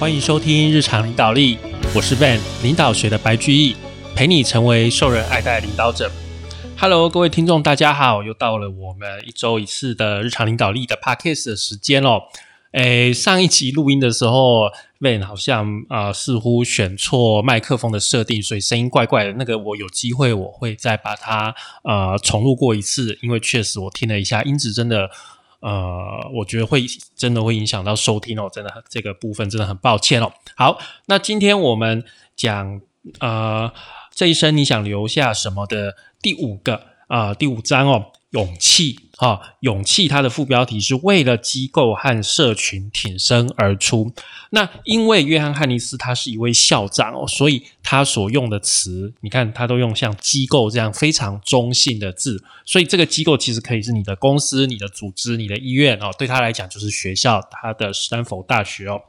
欢迎收听日常领导力，我是 Van 领导学的白居易，陪你成为受人爱戴领导者。Hello，各位听众，大家好，又到了我们一周一次的日常领导力的 Podcast 的时间喽。诶，上一集录音的时候，Van 好像啊似乎选错麦克风的设定，所以声音怪怪的。那个我有机会我会再把它呃重录过一次，因为确实我听了一下音质真的。呃，我觉得会真的会影响到收听哦，真的这个部分真的很抱歉哦。好，那今天我们讲呃这一生你想留下什么的第五个啊第五章哦。勇气，哈，勇气，它的副标题是为了机构和社群挺身而出。那因为约翰·汉尼斯他是一位校长哦，所以他所用的词，你看他都用像机构这样非常中性的字。所以这个机构其实可以是你的公司、你的组织、你的医院哦，对他来讲就是学校，他的斯坦福大学哦。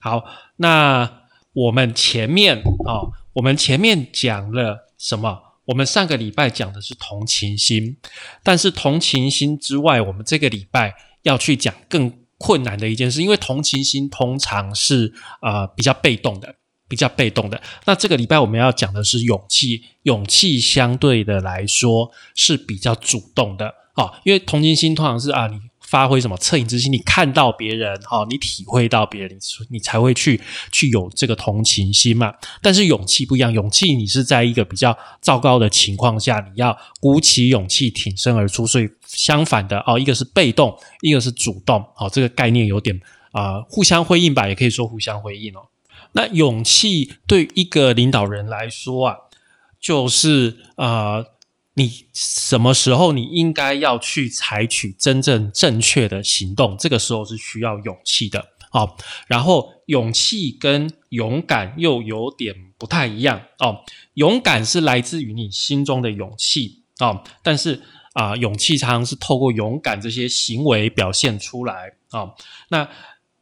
好，那我们前面哦，我们前面讲了什么？我们上个礼拜讲的是同情心，但是同情心之外，我们这个礼拜要去讲更困难的一件事，因为同情心通常是呃比较被动的，比较被动的。那这个礼拜我们要讲的是勇气，勇气相对的来说是比较主动的啊，因为同情心通常是啊你。发挥什么恻隐之心？你看到别人，哈，你体会到别人，你才会去去有这个同情心嘛。但是勇气不一样，勇气你是在一个比较糟糕的情况下，你要鼓起勇气挺身而出。所以相反的哦，一个是被动，一个是主动。好，这个概念有点啊，互相辉映吧，也可以说互相辉映哦。那勇气对一个领导人来说啊，就是啊。你什么时候你应该要去采取真正正确的行动？这个时候是需要勇气的哦。然后勇气跟勇敢又有点不太一样哦。勇敢是来自于你心中的勇气哦，但是啊，勇气常常是透过勇敢这些行为表现出来哦。那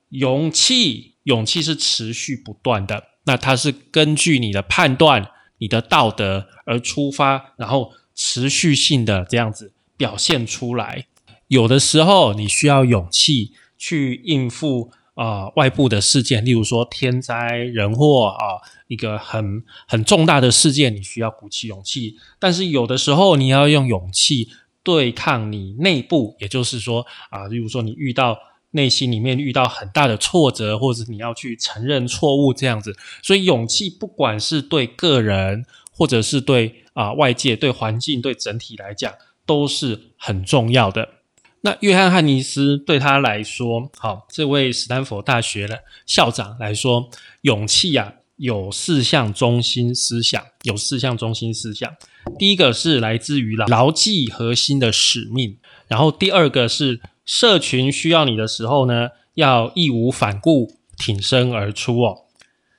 勇气，勇气是持续不断的，那它是根据你的判断、你的道德而出发，然后。持续性的这样子表现出来，有的时候你需要勇气去应付啊外部的事件，例如说天灾人祸啊，一个很很重大的事件，你需要鼓起勇气。但是有的时候你要用勇气对抗你内部，也就是说啊，例如说你遇到内心里面遇到很大的挫折，或者你要去承认错误这样子。所以勇气不管是对个人，或者是对。啊，外界对环境对整体来讲都是很重要的。那约翰汉尼斯对他来说，好，这位斯坦福大学的校长来说，勇气啊有四项中心思想，有四项中心思想。第一个是来自于牢记核心的使命，然后第二个是社群需要你的时候呢，要义无反顾挺身而出哦。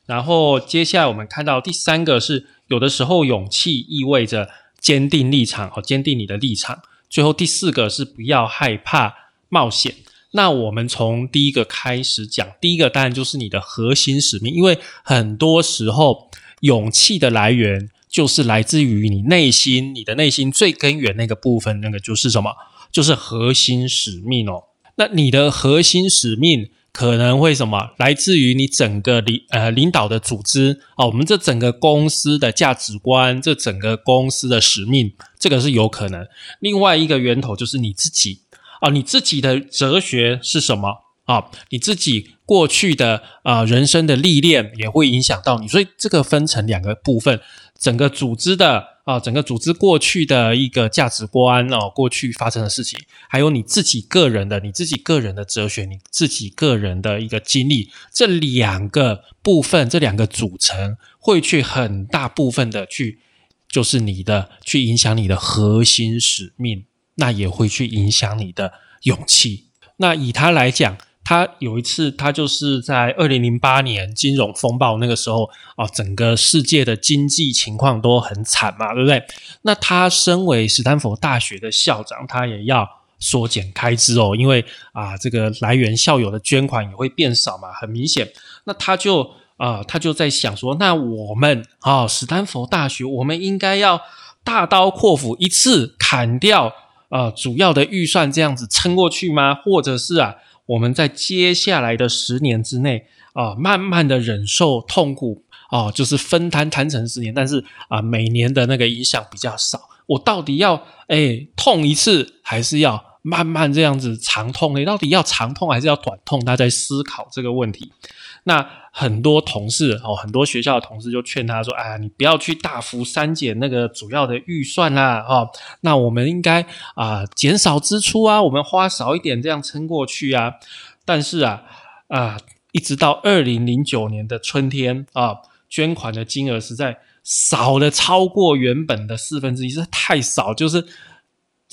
然后接下来我们看到第三个是。有的时候，勇气意味着坚定立场和坚定你的立场。最后第四个是不要害怕冒险。那我们从第一个开始讲，第一个当然就是你的核心使命，因为很多时候勇气的来源就是来自于你内心，你的内心最根源那个部分，那个就是什么？就是核心使命哦。那你的核心使命。可能会什么？来自于你整个领呃领导的组织啊，我们这整个公司的价值观，这整个公司的使命，这个是有可能。另外一个源头就是你自己啊，你自己的哲学是什么啊？你自己过去的啊人生的历练也会影响到你，所以这个分成两个部分，整个组织的。啊，整个组织过去的一个价值观哦，过去发生的事情，还有你自己个人的、你自己个人的哲学、你自己个人的一个经历，这两个部分、这两个组成，会去很大部分的去，就是你的去影响你的核心使命，那也会去影响你的勇气。那以他来讲。他有一次，他就是在二零零八年金融风暴那个时候啊，整个世界的经济情况都很惨嘛，对不对？那他身为斯坦福大学的校长，他也要缩减开支哦，因为啊，这个来源校友的捐款也会变少嘛，很明显。那他就啊，他就在想说，那我们啊，斯坦福大学，我们应该要大刀阔斧一次砍掉啊主要的预算，这样子撑过去吗？或者是啊？我们在接下来的十年之内啊，慢慢的忍受痛苦啊，就是分摊摊成十年，但是啊，每年的那个影响比较少。我到底要哎痛一次，还是要慢慢这样子长痛呢？到底要长痛还是要短痛？他在思考这个问题。那很多同事哦，很多学校的同事就劝他说：“哎呀，你不要去大幅删减那个主要的预算啦，哦，那我们应该啊减少支出啊，我们花少一点这样撑过去啊。”但是啊啊，一直到二零零九年的春天啊，捐款的金额实在。少了超过原本的四分之一，是太少，就是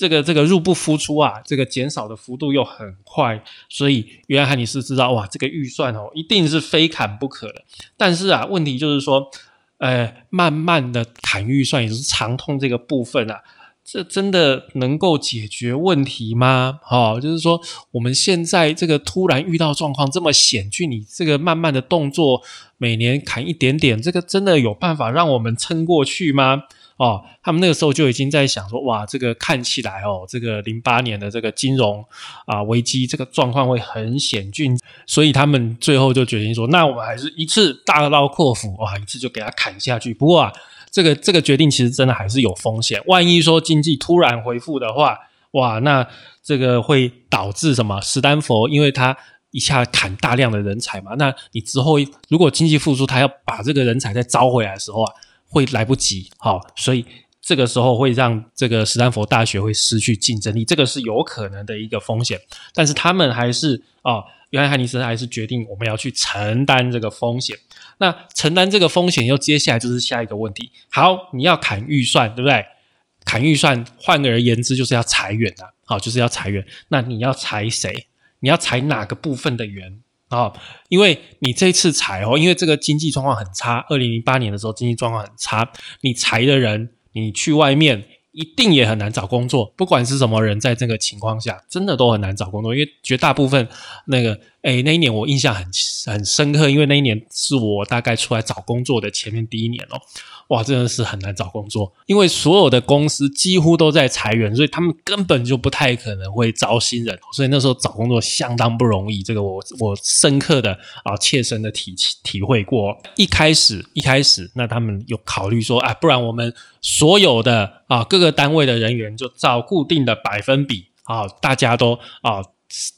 这个这个入不敷出啊，这个减少的幅度又很快，所以约翰尼斯知道哇，这个预算哦，一定是非砍不可的。但是啊，问题就是说，呃，慢慢的砍预算，也是长痛这个部分啊。这真的能够解决问题吗？哈，就是说我们现在这个突然遇到状况这么险峻，你这个慢慢的动作，每年砍一点点，这个真的有办法让我们撑过去吗？哦，他们那个时候就已经在想说，哇，这个看起来哦，这个零八年的这个金融啊危机，这个状况会很险峻，所以他们最后就决定说，那我们还是一次大刀阔斧，哇，一次就给他砍下去。不过啊。这个这个决定其实真的还是有风险。万一说经济突然恢复的话，哇，那这个会导致什么？斯坦福因为他一下砍大量的人才嘛，那你之后如果经济复苏，他要把这个人才再招回来的时候啊，会来不及。好，所以这个时候会让这个斯坦福大学会失去竞争力，这个是有可能的一个风险。但是他们还是啊。约翰·汉尼斯还是决定我们要去承担这个风险。那承担这个风险，又接下来就是下一个问题。好，你要砍预算，对不对？砍预算，换而言之，就是要裁员啊。好，就是要裁员。那你要裁谁？你要裁哪个部分的员啊？因为你这次裁哦，因为这个经济状况很差。二零零八年的时候，经济状况很差，你裁的人，你去外面。一定也很难找工作，不管是什么人，在这个情况下，真的都很难找工作，因为绝大部分那个，哎，那一年我印象很很深刻，因为那一年是我大概出来找工作的前面第一年哦。哇，真的是很难找工作，因为所有的公司几乎都在裁员，所以他们根本就不太可能会招新人，所以那时候找工作相当不容易。这个我我深刻的啊切身的体体会过。一开始一开始，那他们有考虑说，啊，不然我们所有的啊各个单位的人员就照固定的百分比啊，大家都啊。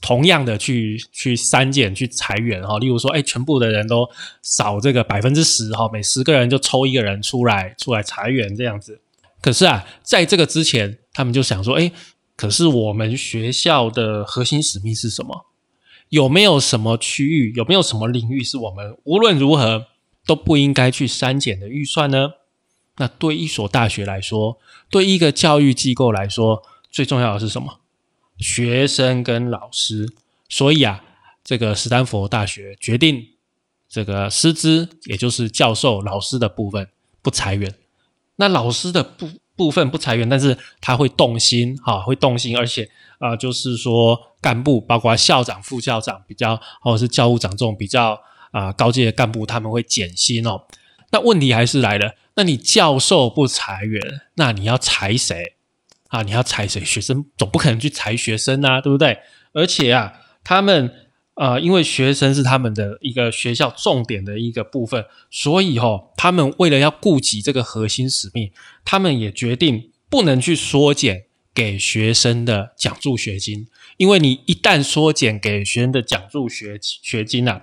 同样的去去删减去裁员哈，例如说，哎，全部的人都少这个百分之十哈，每十个人就抽一个人出来出来裁员这样子。可是啊，在这个之前，他们就想说，哎，可是我们学校的核心使命是什么？有没有什么区域，有没有什么领域是我们无论如何都不应该去删减的预算呢？那对一所大学来说，对一个教育机构来说，最重要的是什么？学生跟老师，所以啊，这个斯坦福大学决定这个师资，也就是教授、老师的部分不裁员。那老师的部部分不裁员，但是他会动心，哈，会动心，而且啊，就是说干部，包括校长、副校长，比较或者是教务长这种比较啊高阶的干部，他们会减薪哦。那问题还是来了，那你教授不裁员，那你要裁谁？啊，你要裁谁？学生总不可能去裁学生啊，对不对？而且啊，他们呃，因为学生是他们的一个学校重点的一个部分，所以哈，他们为了要顾及这个核心使命，他们也决定不能去缩减给学生的奖助学金，因为你一旦缩减给学生的奖助学学金啊，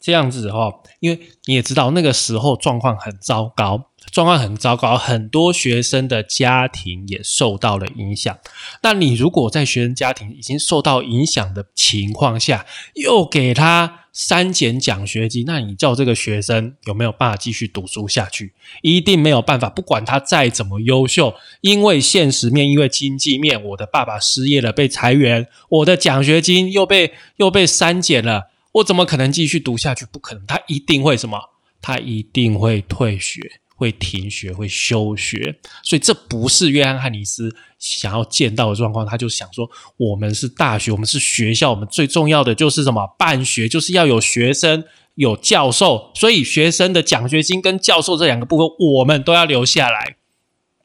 这样子哈，因为你也知道那个时候状况很糟糕。状况很糟糕，很多学生的家庭也受到了影响。那你如果在学生家庭已经受到影响的情况下，又给他删减奖学金，那你叫这个学生有没有办法继续读书下去？一定没有办法。不管他再怎么优秀，因为现实面，因为经济面，我的爸爸失业了，被裁员，我的奖学金又被又被删减了，我怎么可能继续读下去？不可能，他一定会什么？他一定会退学。会停学，会休学，所以这不是约翰·汉尼斯想要见到的状况。他就想说，我们是大学，我们是学校，我们最重要的就是什么？办学就是要有学生，有教授。所以学生的奖学金跟教授这两个部分，我们都要留下来。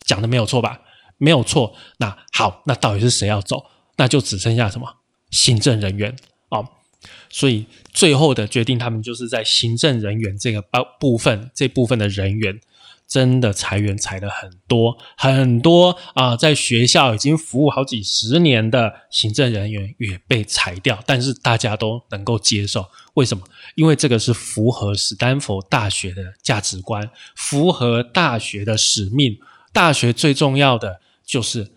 讲的没有错吧？没有错。那好，那到底是谁要走？那就只剩下什么行政人员哦。所以最后的决定，他们就是在行政人员这个部部分这部分的人员。真的裁员裁了很多很多啊，在学校已经服务好几十年的行政人员也被裁掉，但是大家都能够接受，为什么？因为这个是符合斯坦福大学的价值观，符合大学的使命。大学最重要的就是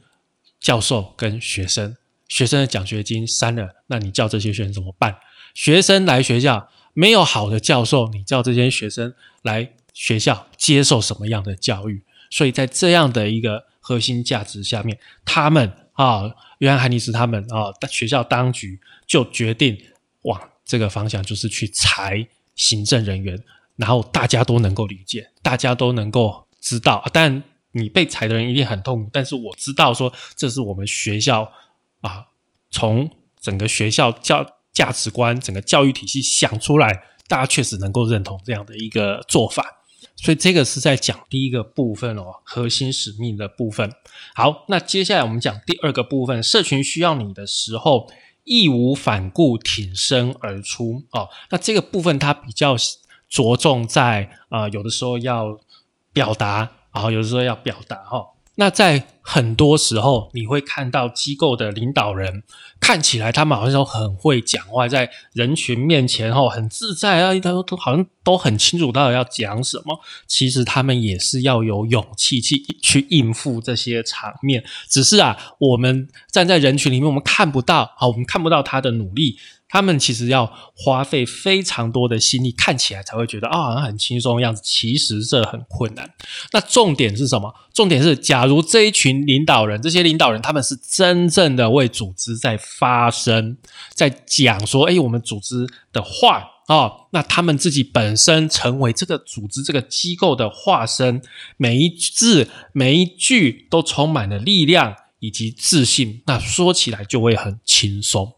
教授跟学生，学生的奖学金删了，那你叫这些学生怎么办？学生来学校没有好的教授，你叫这些学生来。学校接受什么样的教育？所以在这样的一个核心价值下面，他们啊，约翰·汉尼斯他们啊，学校当局就决定往这个方向，就是去裁行政人员，然后大家都能够理解，大家都能够知道。但你被裁的人一定很痛苦，但是我知道说，这是我们学校啊，从整个学校教价值观、整个教育体系想出来，大家确实能够认同这样的一个做法。所以这个是在讲第一个部分哦，核心使命的部分。好，那接下来我们讲第二个部分，社群需要你的时候，义无反顾挺身而出哦。那这个部分它比较着重在啊，有的时候要表达，然后有的时候要表达哈。那在很多时候，你会看到机构的领导人看起来他们好像都很会讲话，在人群面前吼很自在啊，他都好像都很清楚到底要讲什么。其实他们也是要有勇气去去应付这些场面，只是啊，我们站在人群里面，我们看不到啊，我们看不到他的努力。他们其实要花费非常多的心力，看起来才会觉得啊，好像很轻松的样子。其实这很困难。那重点是什么？重点是，假如这一群领导人，这些领导人他们是真正的为组织在发声，在讲说，哎，我们组织的话啊，那他们自己本身成为这个组织、这个机构的化身，每一字每一句都充满了力量以及自信，那说起来就会很轻松。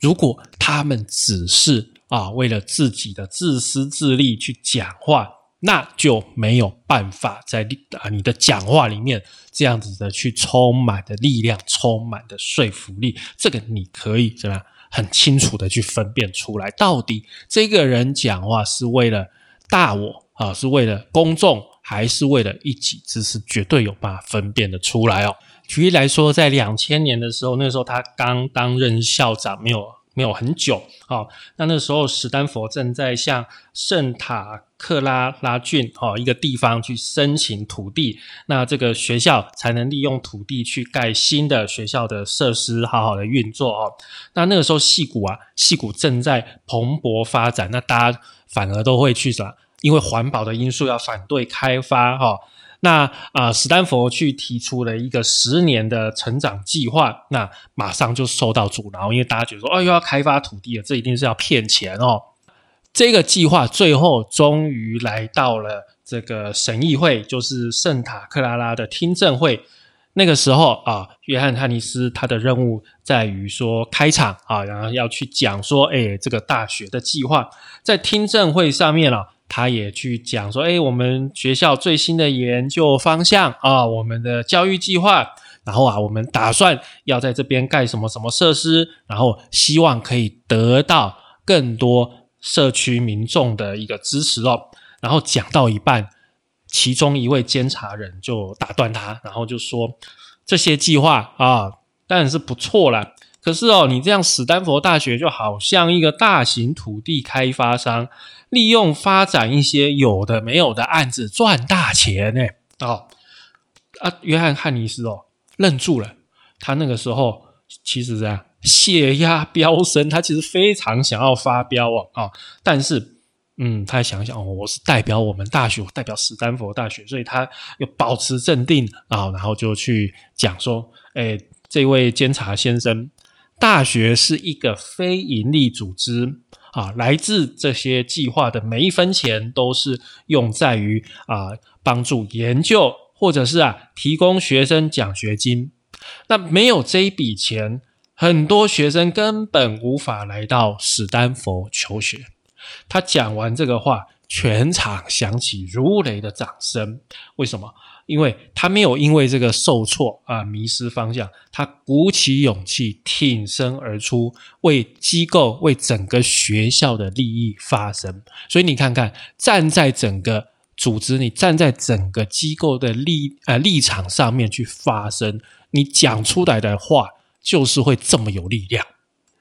如果他们只是啊为了自己的自私自利去讲话，那就没有办法在啊你的讲话里面这样子的去充满的力量，充满的说服力。这个你可以怎么样很清楚的去分辨出来，到底这个人讲话是为了大我啊，是为了公众，还是为了一己之私？绝对有办法分辨的出来哦。举例来说，在两千年的时候，那时候他刚担任校长，没有没有很久啊。那那时候，史丹佛正在向圣塔克拉拉郡哦一个地方去申请土地，那这个学校才能利用土地去盖新的学校的设施，好好的运作哦。那那个时候，戏谷啊，戏谷正在蓬勃发展，那大家反而都会去啥？因为环保的因素要反对开发哈。那啊，史丹佛去提出了一个十年的成长计划，那马上就受到阻挠，因为大家觉得说，哦，又要开发土地了，这一定是要骗钱哦。这个计划最后终于来到了这个省议会，就是圣塔克拉拉的听证会。那个时候啊，约翰汉尼斯他的任务在于说开场啊，然后要去讲说，哎，这个大学的计划在听证会上面了。他也去讲说，哎，我们学校最新的研究方向啊，我们的教育计划，然后啊，我们打算要在这边盖什么什么设施，然后希望可以得到更多社区民众的一个支持哦。然后讲到一半，其中一位监察人就打断他，然后就说：这些计划啊，当然是不错啦。可是哦，你这样，史丹佛大学就好像一个大型土地开发商，利用发展一些有的没有的案子赚大钱呢？哦，啊，约翰汉尼斯哦，愣住了。他那个时候其实这样，血压飙升，他其实非常想要发飙哦，啊，但是，嗯，他想想哦，我是代表我们大学，代表史丹佛大学，所以他又保持镇定啊，然后就去讲说，哎，这位监察先生。大学是一个非营利组织啊，来自这些计划的每一分钱都是用在于啊帮助研究，或者是啊提供学生奖学金。那没有这一笔钱，很多学生根本无法来到史丹佛求学。他讲完这个话，全场响起如雷的掌声。为什么？因为他没有因为这个受挫啊迷失方向，他鼓起勇气挺身而出，为机构、为整个学校的利益发声。所以你看看，站在整个组织，你站在整个机构的立呃立场上面去发声，你讲出来的话就是会这么有力量。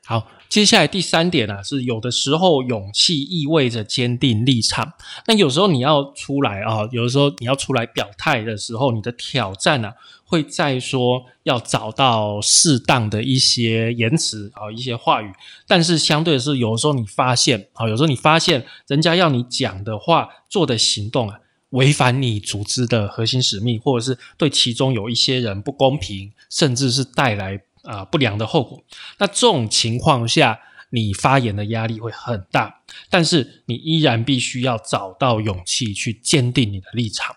好。接下来第三点呢，是有的时候勇气意味着坚定立场。那有时候你要出来啊，有的时候你要出来表态的时候，你的挑战呢，会在说要找到适当的一些言辞啊，一些话语。但是相对的是，有时候你发现啊，有时候你发现人家要你讲的话、做的行动啊，违反你组织的核心使命，或者是对其中有一些人不公平，甚至是带来。啊，不良的后果。那这种情况下，你发言的压力会很大，但是你依然必须要找到勇气去坚定你的立场。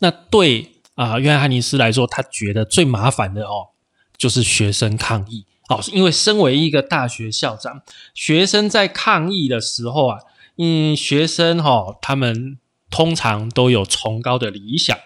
那对啊，约翰汉尼斯来说，他觉得最麻烦的哦，就是学生抗议哦，因为身为一个大学校长，学生在抗议的时候啊，嗯，学生哈，他们通常都有崇高的理想，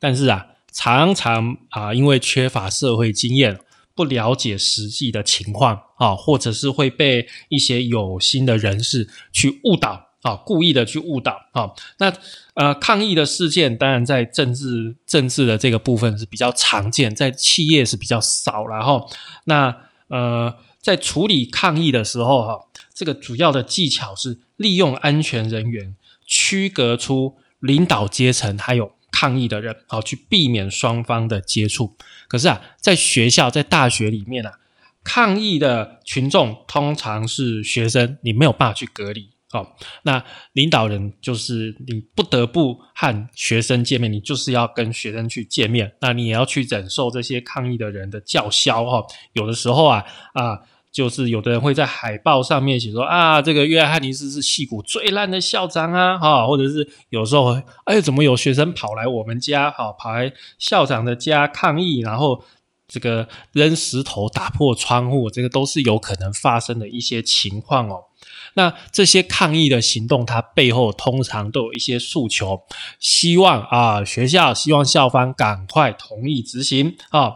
但是啊，常常啊，因为缺乏社会经验。不了解实际的情况啊，或者是会被一些有心的人士去误导啊，故意的去误导啊。那呃，抗议的事件当然在政治政治的这个部分是比较常见，在企业是比较少然后那呃，在处理抗议的时候哈，这个主要的技巧是利用安全人员区隔出领导阶层还有。抗议的人，好去避免双方的接触。可是啊，在学校、在大学里面啊，抗议的群众通常是学生，你没有办法去隔离。哦，那领导人就是你不得不和学生见面，你就是要跟学生去见面。那你也要去忍受这些抗议的人的叫嚣。哈，有的时候啊啊。就是有的人会在海报上面写说啊，这个约翰尼斯是戏骨最烂的校长啊，哈，或者是有时候，哎，怎么有学生跑来我们家，哈，跑来校长的家抗议，然后这个扔石头打破窗户，这个都是有可能发生的一些情况哦。那这些抗议的行动，它背后通常都有一些诉求，希望啊学校希望校方赶快同意执行啊。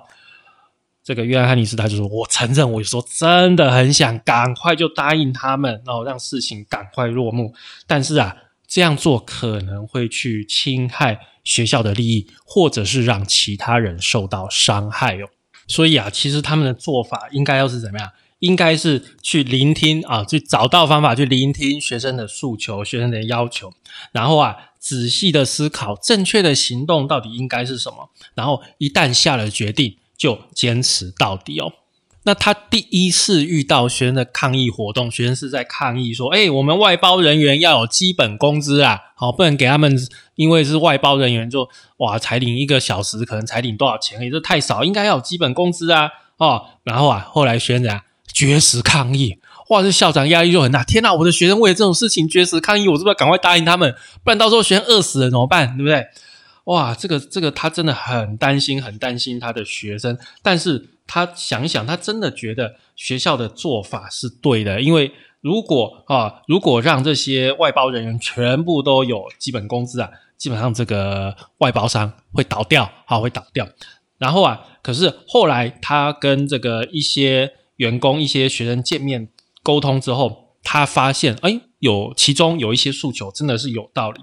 这个约翰·汉尼斯他就说：“我承认，我有时候真的很想赶快就答应他们，然后让事情赶快落幕。但是啊，这样做可能会去侵害学校的利益，或者是让其他人受到伤害哦。所以啊，其实他们的做法应该要是怎么样？应该是去聆听啊，去找到方法去聆听学生的诉求、学生的要求，然后啊，仔细的思考正确的行动到底应该是什么。然后一旦下了决定。”就坚持到底哦。那他第一次遇到学生的抗议活动，学生是在抗议说：“哎，我们外包人员要有基本工资啊，好，不能给他们，因为是外包人员，就哇，才领一个小时，可能才领多少钱，也是太少，应该要有基本工资啊，哦。然后啊，后来学生绝食抗议，哇，这校长压力就很大。天哪，我的学生为了这种事情绝食抗议，我是不是要赶快答应他们？不然到时候学生饿死了怎么办？对不对？”哇，这个这个，他真的很担心，很担心他的学生。但是他想一想，他真的觉得学校的做法是对的。因为如果啊，如果让这些外包人员全部都有基本工资啊，基本上这个外包商会倒掉，啊，会倒掉。然后啊，可是后来他跟这个一些员工、一些学生见面沟通之后，他发现，哎。有其中有一些诉求真的是有道理，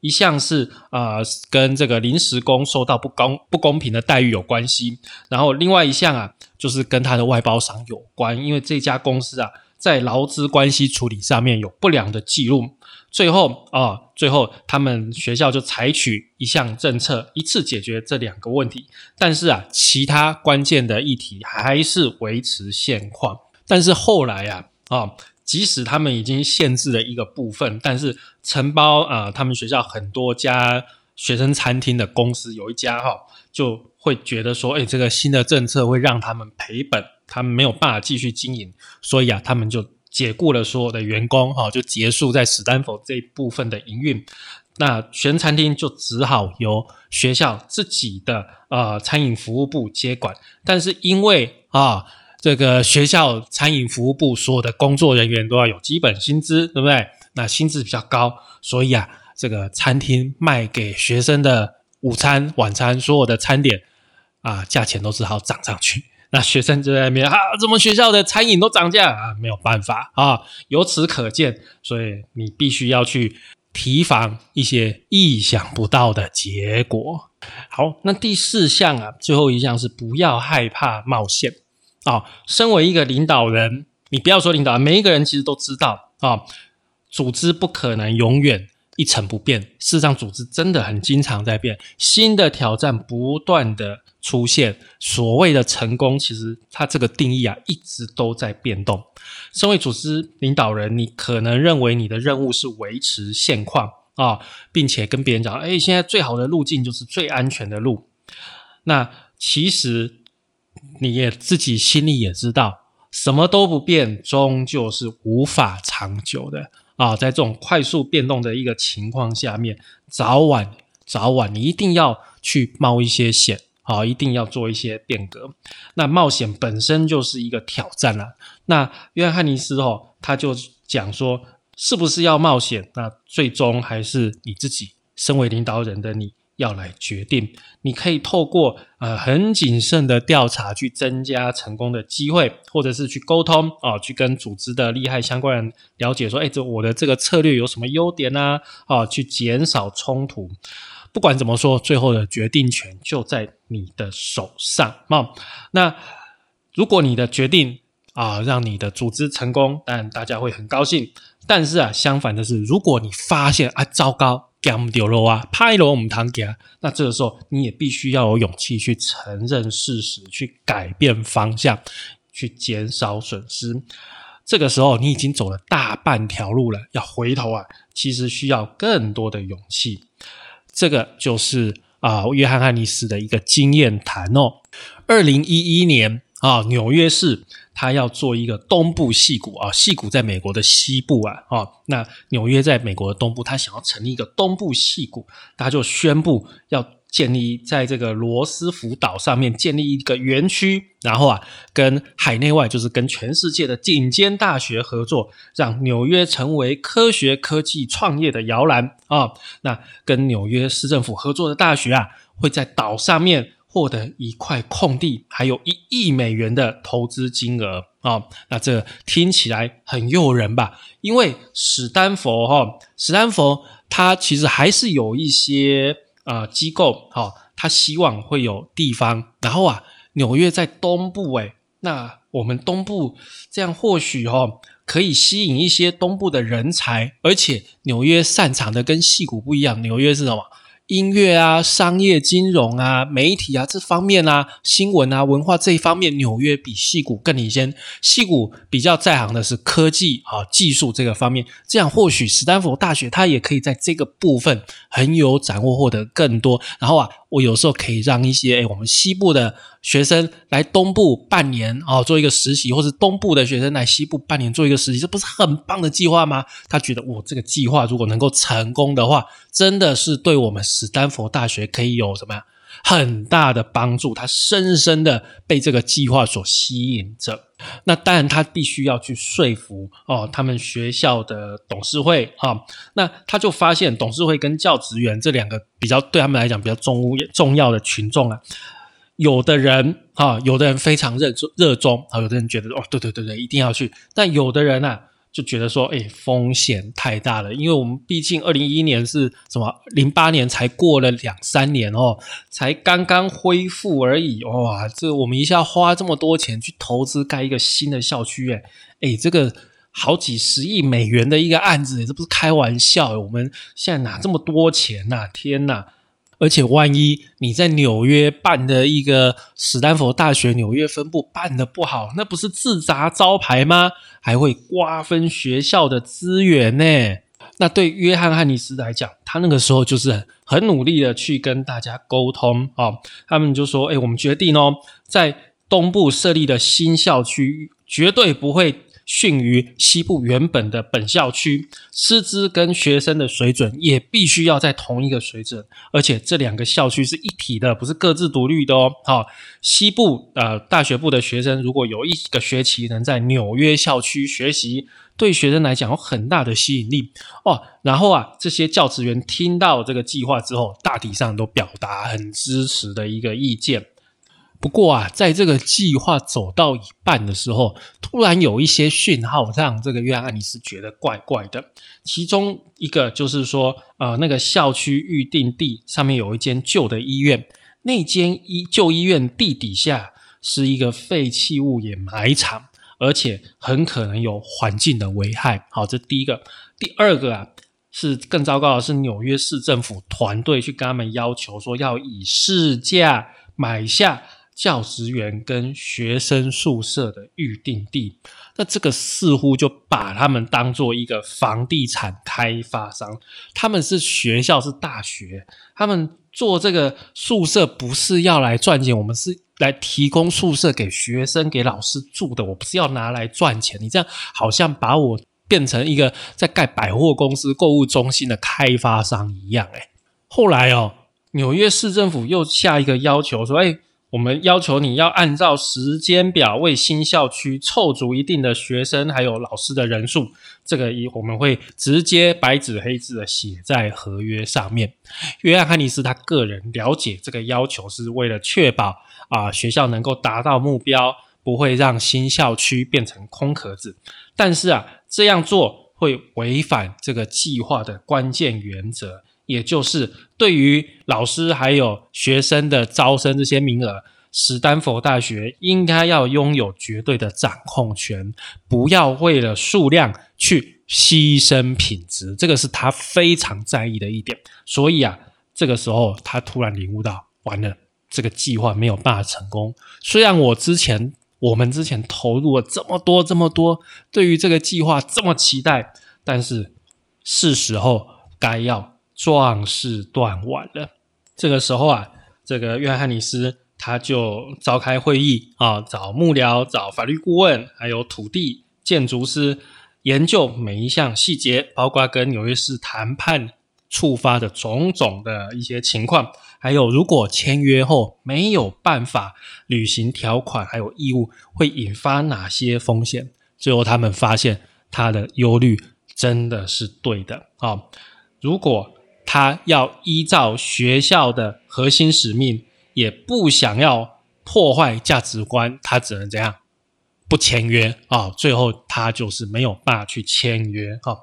一项是啊跟这个临时工受到不公不公平的待遇有关系，然后另外一项啊就是跟他的外包商有关，因为这家公司啊在劳资关系处理上面有不良的记录，最后啊最后他们学校就采取一项政策一次解决这两个问题，但是啊其他关键的议题还是维持现况，但是后来呀啊。即使他们已经限制了一个部分，但是承包啊，他们学校很多家学生餐厅的公司有一家哈，就会觉得说，哎，这个新的政策会让他们赔本，他们没有办法继续经营，所以啊，他们就解雇了所有的员工哈，就结束在史丹佛这一部分的营运，那学生餐厅就只好由学校自己的呃餐饮服务部接管，但是因为啊。这个学校餐饮服务部所有的工作人员都要有基本薪资，对不对？那薪资比较高，所以啊，这个餐厅卖给学生的午餐、晚餐所有的餐点啊，价钱都只好涨上去。那学生就在那边啊，怎么学校的餐饮都涨价啊？没有办法啊，由此可见，所以你必须要去提防一些意想不到的结果。好，那第四项啊，最后一项是不要害怕冒险啊。身为一个领导人，你不要说领导，每一个人其实都知道啊，组织不可能永远。一成不变，事实上，组织真的很经常在变，新的挑战不断的出现。所谓的成功，其实它这个定义啊，一直都在变动。身为组织领导人，你可能认为你的任务是维持现况啊，并且跟别人讲，哎，现在最好的路径就是最安全的路。那其实你也自己心里也知道，什么都不变，终究是无法长久的。啊，在这种快速变动的一个情况下面，早晚早晚你一定要去冒一些险，啊，一定要做一些变革。那冒险本身就是一个挑战了。那约翰尼斯哦，他就讲说，是不是要冒险？那最终还是你自己身为领导人的你。要来决定，你可以透过呃很谨慎的调查去增加成功的机会，或者是去沟通啊，去跟组织的利害相关人了解说，哎，这我的这个策略有什么优点呢？啊，去减少冲突。不管怎么说，最后的决定权就在你的手上啊。那如果你的决定啊让你的组织成功，但大家会很高兴。但是啊，相反的是，如果你发现啊糟糕。讲丢了啊，拍了我们堂给那这个时候你也必须要有勇气去承认事实，去改变方向，去减少损失。这个时候你已经走了大半条路了，要回头啊，其实需要更多的勇气。这个就是啊，约翰汉尼斯的一个经验谈哦。二零一一年啊，纽约市。他要做一个东部戏谷啊，戏谷在美国的西部啊，哦，那纽约在美国的东部，他想要成立一个东部戏谷，他就宣布要建立在这个罗斯福岛上面建立一个园区，然后啊，跟海内外就是跟全世界的顶尖大学合作，让纽约成为科学科技创业的摇篮啊。那跟纽约市政府合作的大学啊，会在岛上面。获得一块空地，还有一亿美元的投资金额啊，那这听起来很诱人吧？因为史丹佛哈，史丹佛它其实还是有一些呃机构哈，它希望会有地方，然后啊，纽约在东部诶，那我们东部这样或许哈可以吸引一些东部的人才，而且纽约擅长的跟戏谷不一样，纽约是什么？音乐啊，商业、金融啊，媒体啊，这方面啊，新闻啊，文化这一方面，纽约比戏谷更领先。戏谷比较在行的是科技啊，技术这个方面。这样或许斯坦福大学它也可以在这个部分很有掌握，获得更多。然后啊。我有时候可以让一些诶我们西部的学生来东部半年哦，做一个实习，或是东部的学生来西部半年做一个实习，这不是很棒的计划吗？他觉得我这个计划如果能够成功的话，真的是对我们史丹佛大学可以有什么呀？很大的帮助，他深深的被这个计划所吸引着。那当然，他必须要去说服哦，他们学校的董事会啊。那他就发现，董事会跟教职员这两个比较对他们来讲比较重重要的群众啊，有的人啊，有的人非常热热衷啊，有的人觉得哦，对对对对，一定要去。但有的人呢？就觉得说，哎，风险太大了，因为我们毕竟二零一一年是什么，零八年才过了两三年哦，才刚刚恢复而已，哇，这我们一下花这么多钱去投资盖一个新的校区，哎，哎，这个好几十亿美元的一个案子，这不是开玩笑，我们现在哪这么多钱呐？天呐！而且，万一你在纽约办的一个史丹佛大学纽约分部办的不好，那不是自砸招牌吗？还会瓜分学校的资源呢？那对约翰汉尼斯来讲，他那个时候就是很努力的去跟大家沟通啊。他们就说：“哎，我们决定哦，在东部设立的新校区绝对不会。”逊于西部原本的本校区，师资跟学生的水准也必须要在同一个水准，而且这两个校区是一体的，不是各自独立的哦。好，西部呃大学部的学生如果有一个学期能在纽约校区学习。对学生来讲有很大的吸引力哦，然后啊，这些教职员听到这个计划之后，大体上都表达很支持的一个意见。不过啊，在这个计划走到一半的时候，突然有一些讯号让这个约翰尼斯觉得怪怪的。其中一个就是说，呃，那个校区预定地上面有一间旧的医院，那间医旧医院地底下是一个废弃物掩埋场。而且很可能有环境的危害。好，这第一个。第二个啊，是更糟糕的是，纽约市政府团队去跟他们要求说，要以市价买下教职员跟学生宿舍的预定地。那这个似乎就把他们当做一个房地产开发商。他们是学校，是大学，他们做这个宿舍不是要来赚钱，我们是。来提供宿舍给学生、给老师住的，我不是要拿来赚钱。你这样好像把我变成一个在盖百货公司、购物中心的开发商一样。诶后来哦，纽约市政府又下一个要求说：“哎，我们要求你要按照时间表为新校区凑足一定的学生还有老师的人数。”这个一我们会直接白纸黑字的写在合约上面。约翰·汉尼斯他个人了解这个要求是为了确保。啊，学校能够达到目标，不会让新校区变成空壳子。但是啊，这样做会违反这个计划的关键原则，也就是对于老师还有学生的招生这些名额，史丹佛大学应该要拥有绝对的掌控权，不要为了数量去牺牲品质。这个是他非常在意的一点。所以啊，这个时候他突然领悟到，完了。这个计划没有办法成功。虽然我之前我们之前投入了这么多这么多，对于这个计划这么期待，但是是时候该要壮士断腕了。这个时候啊，这个约翰尼斯他就召开会议啊，找幕僚、找法律顾问，还有土地建筑师，研究每一项细节，包括跟纽约市谈判触发的种种的一些情况。还有，如果签约后没有办法履行条款，还有义务，会引发哪些风险？最后他们发现，他的忧虑真的是对的啊！如果他要依照学校的核心使命，也不想要破坏价值观，他只能这样不签约啊！最后他就是没有办法去签约啊！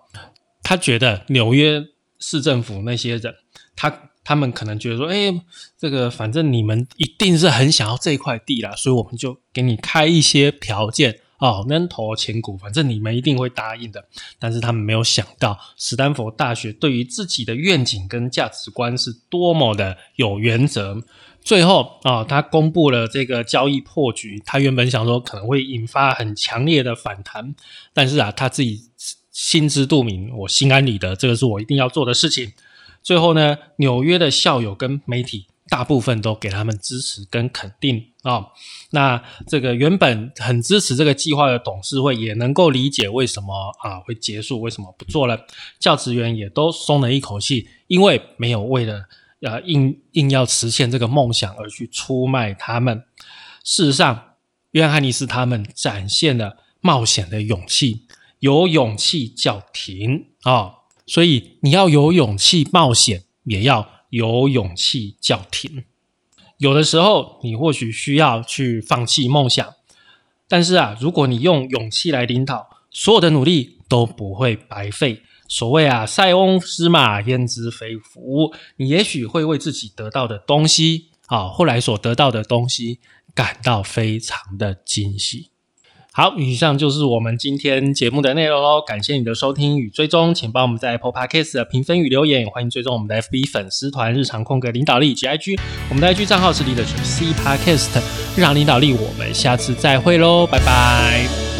他觉得纽约市政府那些人，他。他们可能觉得说：“哎，这个反正你们一定是很想要这块地啦，所以我们就给你开一些条件哦，能投钱股，反正你们一定会答应的。”但是他们没有想到，斯坦福大学对于自己的愿景跟价值观是多么的有原则。最后啊，他公布了这个交易破局。他原本想说可能会引发很强烈的反弹，但是啊，他自己心知肚明，我心安理得，这个是我一定要做的事情。最后呢，纽约的校友跟媒体大部分都给他们支持跟肯定啊。那这个原本很支持这个计划的董事会也能够理解为什么啊会结束，为什么不做了。教职员也都松了一口气，因为没有为了呃硬硬要实现这个梦想而去出卖他们。事实上，约翰尼斯他们展现了冒险的勇气，有勇气叫停啊。所以你要有勇气冒险，也要有勇气叫停。有的时候你或许需要去放弃梦想，但是啊，如果你用勇气来领导，所有的努力都不会白费。所谓啊，塞翁失马焉知非福，你也许会为自己得到的东西啊，后来所得到的东西感到非常的惊喜。好，以上就是我们今天节目的内容喽。感谢你的收听与追踪，请帮我们在 Apple Podcast 的评分与留言，也欢迎追踪我们的 FB 粉丝团日常空格领导力及 IG，我们的 IG 账号是 Leadership C Podcast 日常领导力。我们下次再会喽，拜拜。